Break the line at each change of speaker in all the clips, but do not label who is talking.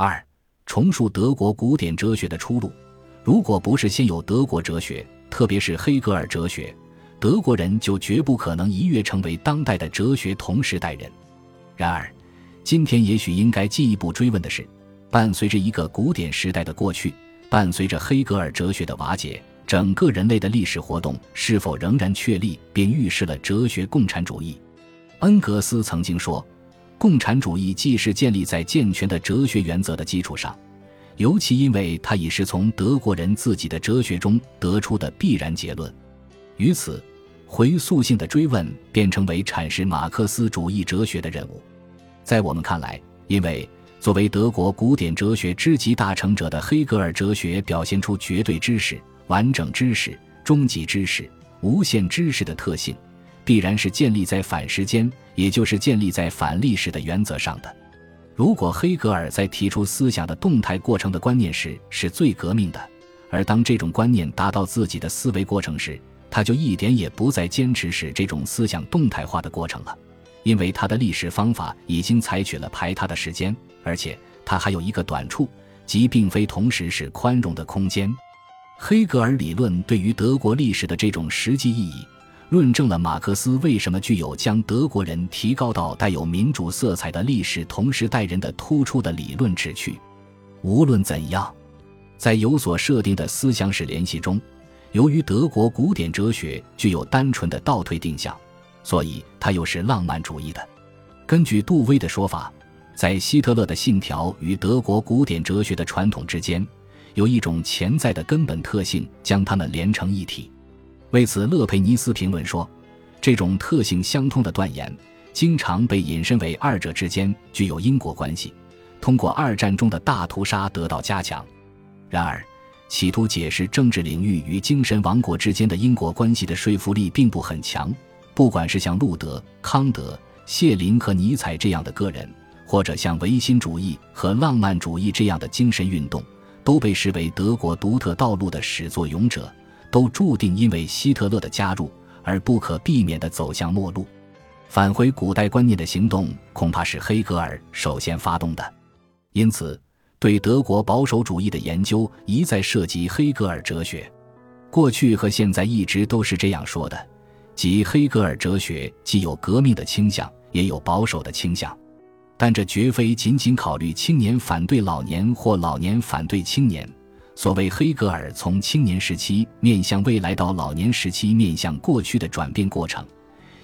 二、重述德国古典哲学的出路。如果不是先有德国哲学，特别是黑格尔哲学，德国人就绝不可能一跃成为当代的哲学同时代人。然而，今天也许应该进一步追问的是：伴随着一个古典时代的过去，伴随着黑格尔哲学的瓦解，整个人类的历史活动是否仍然确立并预示了哲学共产主义？恩格斯曾经说：“共产主义既是建立在健全的哲学原则的基础上，尤其因为它已是从德国人自己的哲学中得出的必然结论。”于此。回溯性的追问便成为阐释马克思主义哲学的任务。在我们看来，因为作为德国古典哲学之集大成者的黑格尔哲学表现出绝对知识、完整知识、终极知识、无限知识的特性，必然是建立在反时间，也就是建立在反历史的原则上的。如果黑格尔在提出思想的动态过程的观念时是最革命的，而当这种观念达到自己的思维过程时，他就一点也不再坚持使这种思想动态化的过程了，因为他的历史方法已经采取了排他的时间，而且他还有一个短处，即并非同时是宽容的空间。黑格尔理论对于德国历史的这种实际意义，论证了马克思为什么具有将德国人提高到带有民主色彩的历史同时代人的突出的理论旨趣。无论怎样，在有所设定的思想史联系中。由于德国古典哲学具有单纯的倒退定向，所以它又是浪漫主义的。根据杜威的说法，在希特勒的信条与德国古典哲学的传统之间，有一种潜在的根本特性将它们连成一体。为此，勒佩尼斯评论说，这种特性相通的断言经常被引申为二者之间具有因果关系，通过二战中的大屠杀得到加强。然而，企图解释政治领域与精神王国之间的因果关系的说服力并不很强。不管是像路德、康德、谢林和尼采这样的个人，或者像唯心主义和浪漫主义这样的精神运动，都被视为德国独特道路的始作俑者，都注定因为希特勒的加入而不可避免地走向末路。返回古代观念的行动，恐怕是黑格尔首先发动的。因此。对德国保守主义的研究一再涉及黑格尔哲学，过去和现在一直都是这样说的，即黑格尔哲学既有革命的倾向，也有保守的倾向，但这绝非仅仅考虑青年反对老年或老年反对青年。所谓黑格尔从青年时期面向未来到老年时期面向过去的转变过程，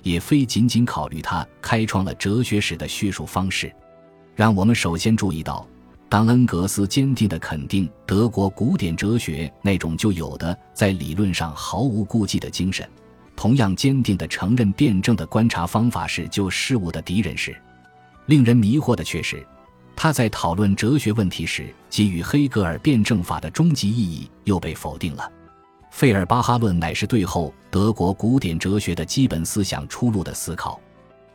也非仅仅考虑他开创了哲学史的叙述方式。让我们首先注意到。当恩格斯坚定地肯定德国古典哲学那种就有的在理论上毫无顾忌的精神，同样坚定地承认辩证的观察方法是救事物的敌人时，令人迷惑的却是，他在讨论哲学问题时给予黑格尔辩证法的终极意义又被否定了。费尔巴哈论乃是对后德国古典哲学的基本思想出路的思考。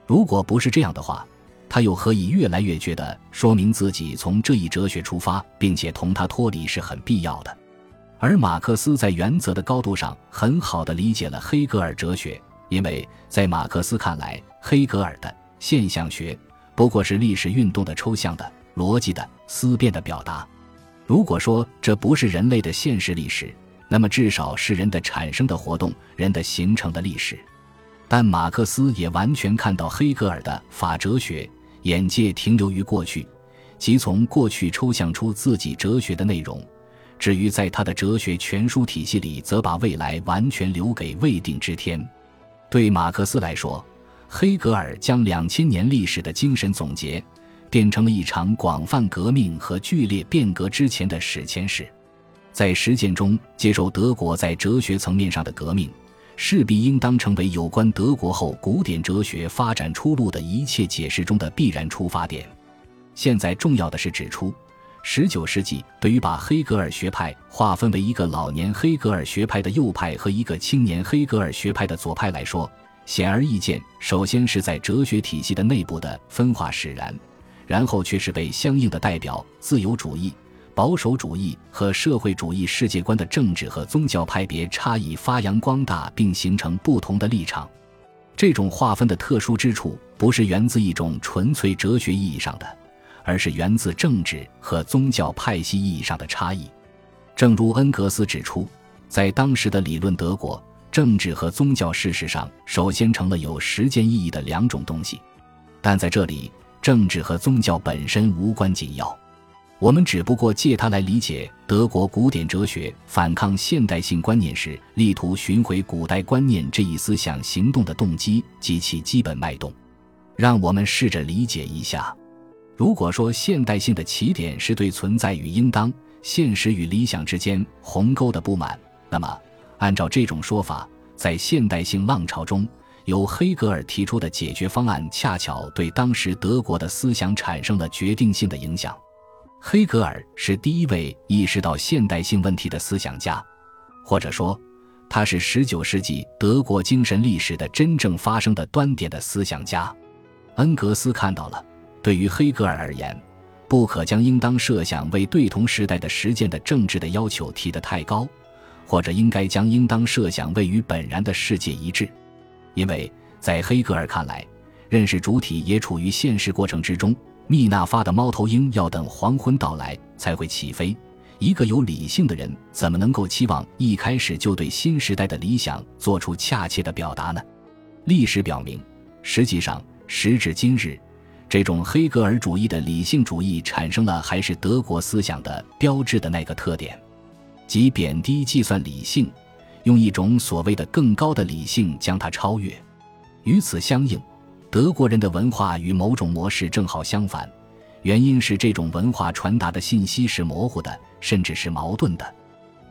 如果不是这样的话，他又何以越来越觉得说明自己从这一哲学出发，并且同他脱离是很必要的？而马克思在原则的高度上很好的理解了黑格尔哲学，因为在马克思看来，黑格尔的现象学不过是历史运动的抽象的、逻辑的、思辨的表达。如果说这不是人类的现实历史，那么至少是人的产生的活动、人的形成的历史。但马克思也完全看到黑格尔的法哲学。眼界停留于过去，即从过去抽象出自己哲学的内容；至于在他的哲学全书体系里，则把未来完全留给未定之天。对马克思来说，黑格尔将两千年历史的精神总结，变成了一场广泛革命和剧烈变革之前的史前史，在实践中接受德国在哲学层面上的革命。势必应当成为有关德国后古典哲学发展出路的一切解释中的必然出发点。现在重要的是指出，十九世纪对于把黑格尔学派划分为一个老年黑格尔学派的右派和一个青年黑格尔学派的左派来说，显而易见，首先是在哲学体系的内部的分化使然，然后却是被相应的代表自由主义。保守主义和社会主义世界观的政治和宗教派别差异发扬光大，并形成不同的立场。这种划分的特殊之处，不是源自一种纯粹哲学意义上的，而是源自政治和宗教派系意义上的差异。正如恩格斯指出，在当时的理论德国，政治和宗教事实上首先成了有实践意义的两种东西。但在这里，政治和宗教本身无关紧要，我们只不过借它来理解德国古典哲学反抗现代性观念时，力图寻回古代观念这一思想行动的动机及其基本脉动。让我们试着理解一下：如果说现代性的起点是对存在与应当、现实与理想之间鸿沟的不满，那么按照这种说法，在现代性浪潮中，由黑格尔提出的解决方案，恰巧对当时德国的思想产生了决定性的影响。黑格尔是第一位意识到现代性问题的思想家，或者说，他是19世纪德国精神历史的真正发生的端点的思想家。恩格斯看到了，对于黑格尔而言，不可将应当设想为对同时代的实践的政治的要求提得太高，或者应该将应当设想位于本然的世界一致。因为在黑格尔看来，认识主体也处于现实过程之中。密纳发的猫头鹰要等黄昏到来才会起飞。一个有理性的人怎么能够期望一开始就对新时代的理想做出恰切的表达呢？历史表明，实际上时至今日，这种黑格尔主义的理性主义产生了还是德国思想的标志的那个特点，即贬低计算理性。用一种所谓的更高的理性将它超越。与此相应，德国人的文化与某种模式正好相反。原因是这种文化传达的信息是模糊的，甚至是矛盾的。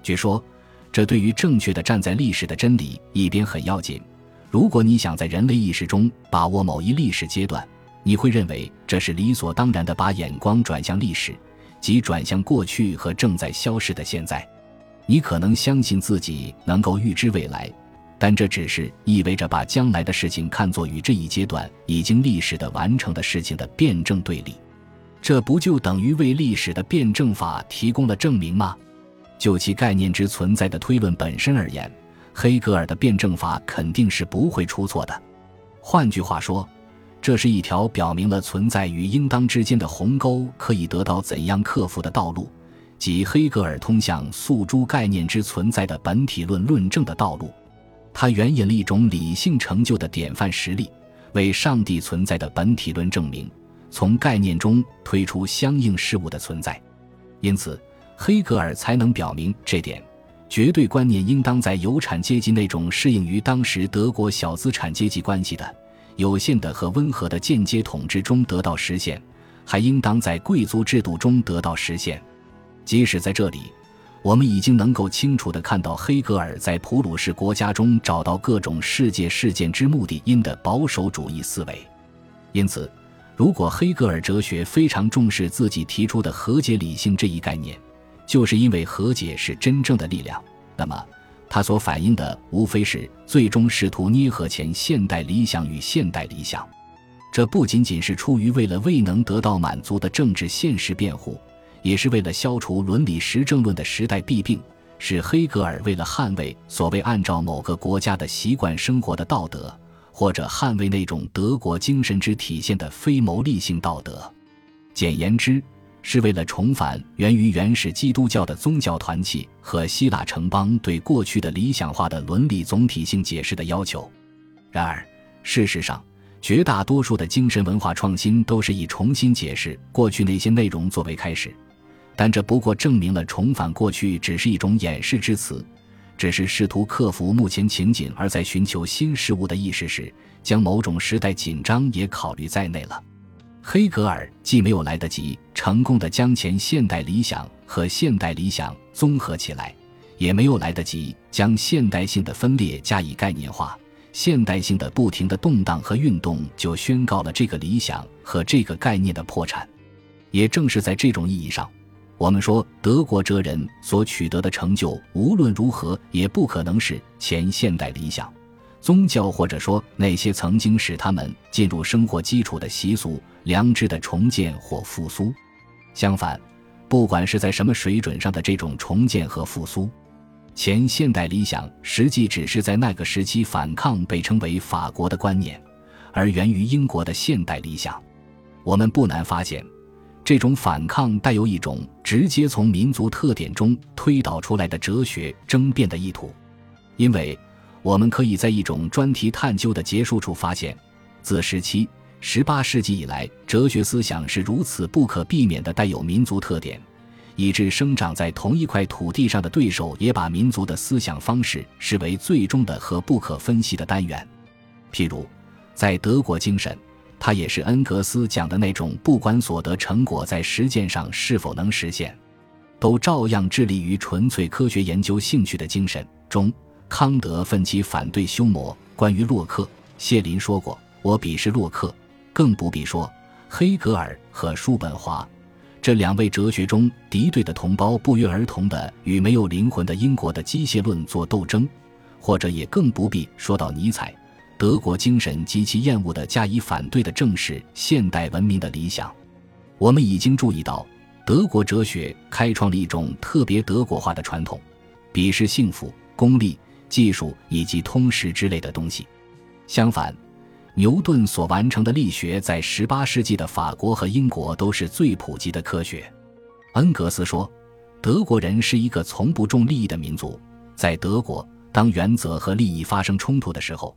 据说，这对于正确的站在历史的真理一边很要紧。如果你想在人类意识中把握某一历史阶段，你会认为这是理所当然的，把眼光转向历史，即转向过去和正在消失的现在。你可能相信自己能够预知未来，但这只是意味着把将来的事情看作与这一阶段已经历史的完成的事情的辩证对立。这不就等于为历史的辩证法提供了证明吗？就其概念之存在的推论本身而言，黑格尔的辩证法肯定是不会出错的。换句话说，这是一条表明了存在与应当之间的鸿沟可以得到怎样克服的道路。即黑格尔通向诉诸概念之存在的本体论论证的道路，他援引了一种理性成就的典范实例，为上帝存在的本体论证明，从概念中推出相应事物的存在。因此，黑格尔才能表明这点：绝对观念应当在有产阶级那种适应于当时德国小资产阶级关系的有限的和温和的间接统治中得到实现，还应当在贵族制度中得到实现。即使在这里，我们已经能够清楚地看到黑格尔在普鲁士国家中找到各种世界事件之目的因的保守主义思维。因此，如果黑格尔哲学非常重视自己提出的和解理性这一概念，就是因为和解是真正的力量，那么他所反映的无非是最终试图捏合前现代理想与现代理想。这不仅仅是出于为了未能得到满足的政治现实辩护。也是为了消除伦理实证论的时代弊病，是黑格尔为了捍卫所谓按照某个国家的习惯生活的道德，或者捍卫那种德国精神之体现的非牟利性道德。简言之，是为了重返源于原始基督教的宗教团契和希腊城邦对过去的理想化的伦理总体性解释的要求。然而，事实上，绝大多数的精神文化创新都是以重新解释过去那些内容作为开始。但这不过证明了重返过去只是一种掩饰之词，只是试图克服目前情景，而在寻求新事物的意识时，将某种时代紧张也考虑在内了。黑格尔既没有来得及成功的将前现代理想和现代理想综合起来，也没有来得及将现代性的分裂加以概念化，现代性的不停的动荡和运动就宣告了这个理想和这个概念的破产。也正是在这种意义上。我们说，德国哲人所取得的成就，无论如何也不可能是前现代理想、宗教，或者说那些曾经使他们进入生活基础的习俗、良知的重建或复苏。相反，不管是在什么水准上的这种重建和复苏，前现代理想实际只是在那个时期反抗被称为法国的观念，而源于英国的现代理想。我们不难发现。这种反抗带有一种直接从民族特点中推导出来的哲学争辩的意图，因为我们可以在一种专题探究的结束处发现，自十七、十八世纪以来，哲学思想是如此不可避免的带有民族特点，以致生长在同一块土地上的对手也把民族的思想方式视为最终的和不可分析的单元。譬如，在德国精神。他也是恩格斯讲的那种，不管所得成果在实践上是否能实现，都照样致力于纯粹科学研究兴趣的精神中。康德奋起反对修谟。关于洛克，谢林说过：“我鄙视洛克，更不必说黑格尔和叔本华这两位哲学中敌对的同胞，不约而同地与没有灵魂的英国的机械论做斗争，或者也更不必说到尼采。”德国精神极其厌恶的加以反对的正是现代文明的理想。我们已经注意到，德国哲学开创了一种特别德国化的传统，鄙视幸福、功利、技术以及通识之类的东西。相反，牛顿所完成的力学在18世纪的法国和英国都是最普及的科学。恩格斯说，德国人是一个从不重利益的民族。在德国，当原则和利益发生冲突的时候，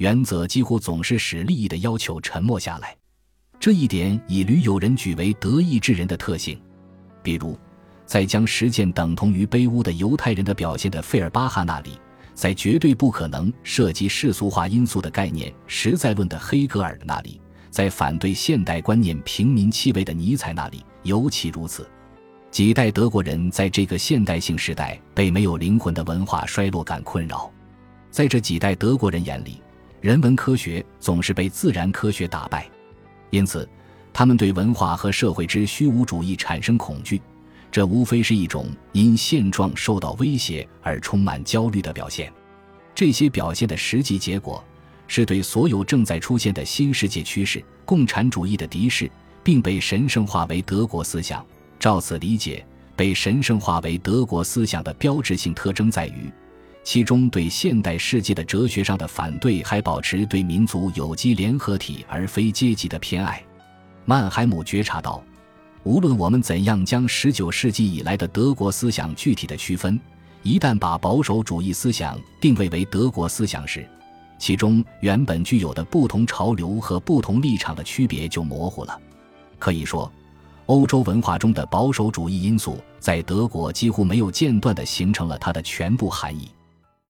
原则几乎总是使利益的要求沉默下来，这一点以屡有人举为德意志人的特性。比如，在将实践等同于卑污的犹太人的表现的费尔巴哈那里，在绝对不可能涉及世俗化因素的概念实在论的黑格尔那里，在反对现代观念平民气味的尼采那里尤其如此。几代德国人在这个现代性时代被没有灵魂的文化衰落感困扰，在这几代德国人眼里。人文科学总是被自然科学打败，因此，他们对文化和社会之虚无主义产生恐惧。这无非是一种因现状受到威胁而充满焦虑的表现。这些表现的实际结果，是对所有正在出现的新世界趋势——共产主义的敌视，并被神圣化为德国思想。照此理解，被神圣化为德国思想的标志性特征在于。其中对现代世界的哲学上的反对，还保持对民族有机联合体而非阶级的偏爱。曼海姆觉察到，无论我们怎样将19世纪以来的德国思想具体的区分，一旦把保守主义思想定位为德国思想时，其中原本具有的不同潮流和不同立场的区别就模糊了。可以说，欧洲文化中的保守主义因素在德国几乎没有间断地形成了它的全部含义。